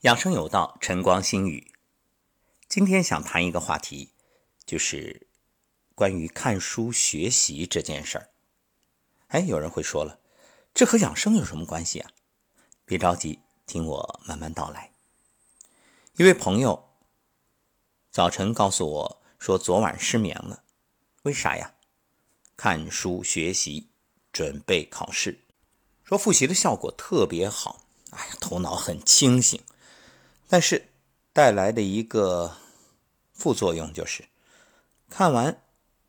养生有道，晨光心语。今天想谈一个话题，就是关于看书学习这件事儿。哎，有人会说了，这和养生有什么关系啊？别着急，听我慢慢道来。一位朋友早晨告诉我说，昨晚失眠了，为啥呀？看书学习，准备考试，说复习的效果特别好，哎呀，头脑很清醒。但是带来的一个副作用就是，看完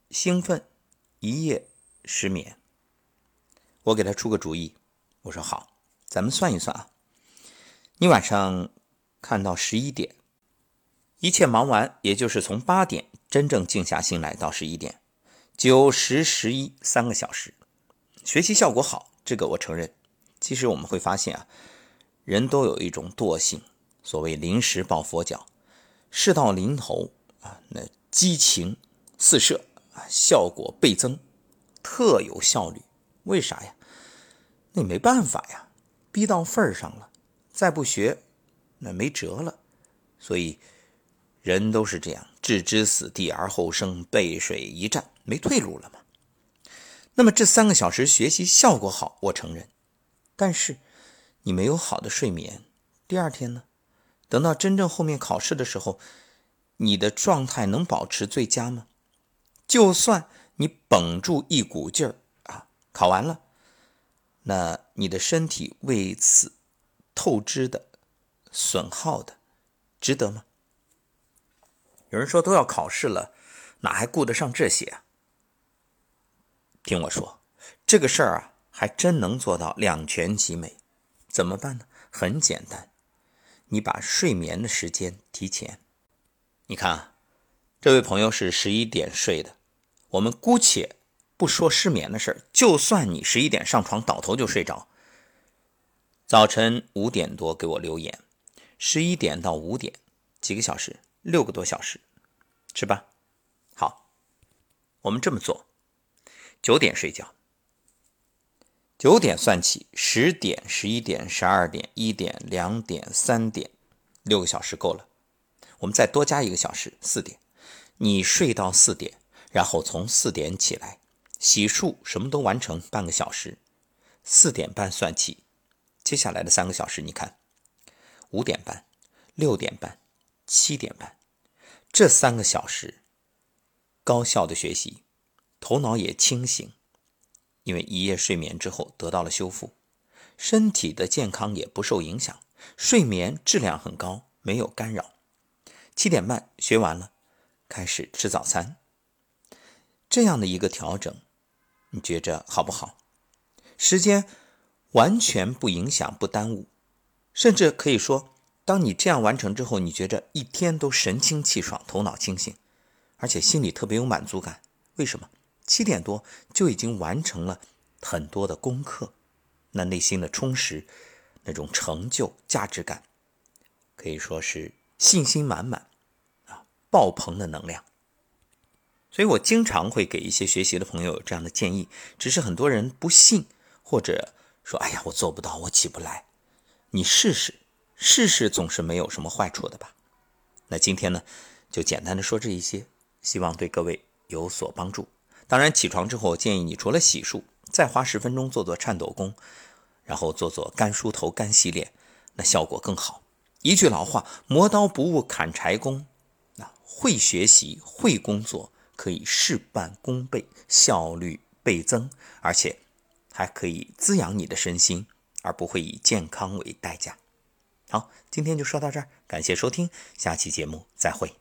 兴奋，一夜失眠。我给他出个主意，我说好，咱们算一算啊，你晚上看到十一点，一切忙完，也就是从八点真正静下心来到十一点，九十十一三个小时，学习效果好，这个我承认。其实我们会发现啊，人都有一种惰性。所谓临时抱佛脚，事到临头啊，那激情四射啊，效果倍增，特有效率。为啥呀？那没办法呀，逼到份儿上了，再不学那没辙了。所以人都是这样，置之死地而后生，背水一战，没退路了嘛。那么这三个小时学习效果好，我承认，但是你没有好的睡眠，第二天呢？等到真正后面考试的时候，你的状态能保持最佳吗？就算你绷住一股劲儿啊，考完了，那你的身体为此透支的、损耗的，值得吗？有人说都要考试了，哪还顾得上这些啊？听我说，这个事儿啊，还真能做到两全其美。怎么办呢？很简单。你把睡眠的时间提前，你看啊，这位朋友是十一点睡的，我们姑且不说失眠的事儿，就算你十一点上床倒头就睡着，早晨五点多给我留言，十一点到五点几个小时，六个多小时，是吧？好，我们这么做，九点睡觉。九点算起，十点、十一点、十二点、一点、两点、三点，六个小时够了。我们再多加一个小时，四点。你睡到四点，然后从四点起来，洗漱什么都完成，半个小时。四点半算起，接下来的三个小时，你看，五点半、六点半、七点半，这三个小时，高效的学习，头脑也清醒。因为一夜睡眠之后得到了修复，身体的健康也不受影响，睡眠质量很高，没有干扰。七点半学完了，开始吃早餐。这样的一个调整，你觉着好不好？时间完全不影响、不耽误，甚至可以说，当你这样完成之后，你觉着一天都神清气爽、头脑清醒，而且心里特别有满足感。为什么？七点多就已经完成了很多的功课，那内心的充实，那种成就价值感，可以说是信心满满啊，爆棚的能量。所以我经常会给一些学习的朋友有这样的建议，只是很多人不信，或者说：“哎呀，我做不到，我起不来。”你试试，试试总是没有什么坏处的吧？那今天呢，就简单的说这一些，希望对各位有所帮助。当然，起床之后，建议你除了洗漱，再花十分钟做做颤抖功，然后做做干梳头、干洗脸，那效果更好。一句老话，磨刀不误砍柴工。那会学习、会工作，可以事半功倍，效率倍增，而且还可以滋养你的身心，而不会以健康为代价。好，今天就说到这儿，感谢收听，下期节目再会。